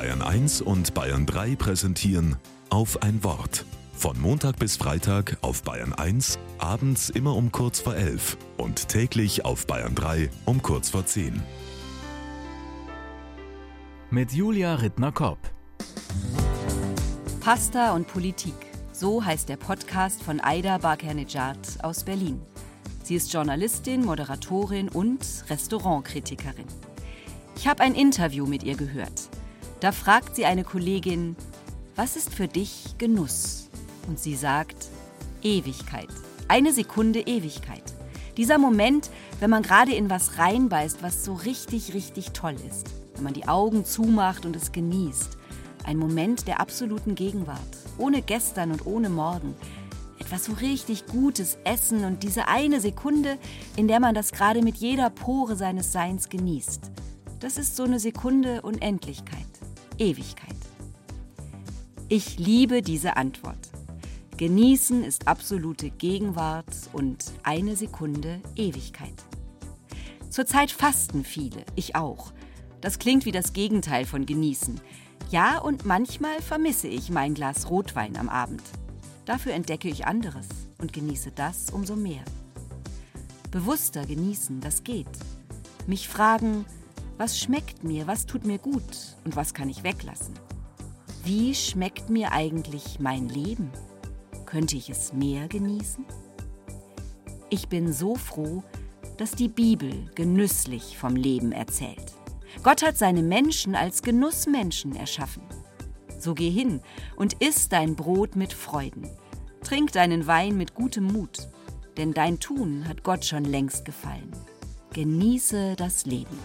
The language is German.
Bayern 1 und Bayern 3 präsentieren auf ein Wort. Von Montag bis Freitag auf Bayern 1, abends immer um kurz vor 11 und täglich auf Bayern 3 um kurz vor 10. Mit Julia Rittner-Kopp. Pasta und Politik. So heißt der Podcast von Aida Barkernejad aus Berlin. Sie ist Journalistin, Moderatorin und Restaurantkritikerin. Ich habe ein Interview mit ihr gehört. Da fragt sie eine Kollegin, was ist für dich Genuss? Und sie sagt, Ewigkeit. Eine Sekunde Ewigkeit. Dieser Moment, wenn man gerade in was reinbeißt, was so richtig, richtig toll ist. Wenn man die Augen zumacht und es genießt. Ein Moment der absoluten Gegenwart. Ohne gestern und ohne morgen. Etwas so richtig Gutes essen und diese eine Sekunde, in der man das gerade mit jeder Pore seines Seins genießt. Das ist so eine Sekunde Unendlichkeit, Ewigkeit. Ich liebe diese Antwort. Genießen ist absolute Gegenwart und eine Sekunde Ewigkeit. Zurzeit fasten viele, ich auch. Das klingt wie das Gegenteil von genießen. Ja, und manchmal vermisse ich mein Glas Rotwein am Abend. Dafür entdecke ich anderes und genieße das umso mehr. Bewusster genießen, das geht. Mich fragen, was schmeckt mir, was tut mir gut und was kann ich weglassen? Wie schmeckt mir eigentlich mein Leben? Könnte ich es mehr genießen? Ich bin so froh, dass die Bibel genüsslich vom Leben erzählt. Gott hat seine Menschen als Genussmenschen erschaffen. So geh hin und iss dein Brot mit Freuden. Trink deinen Wein mit gutem Mut, denn dein Tun hat Gott schon längst gefallen. Genieße das Leben.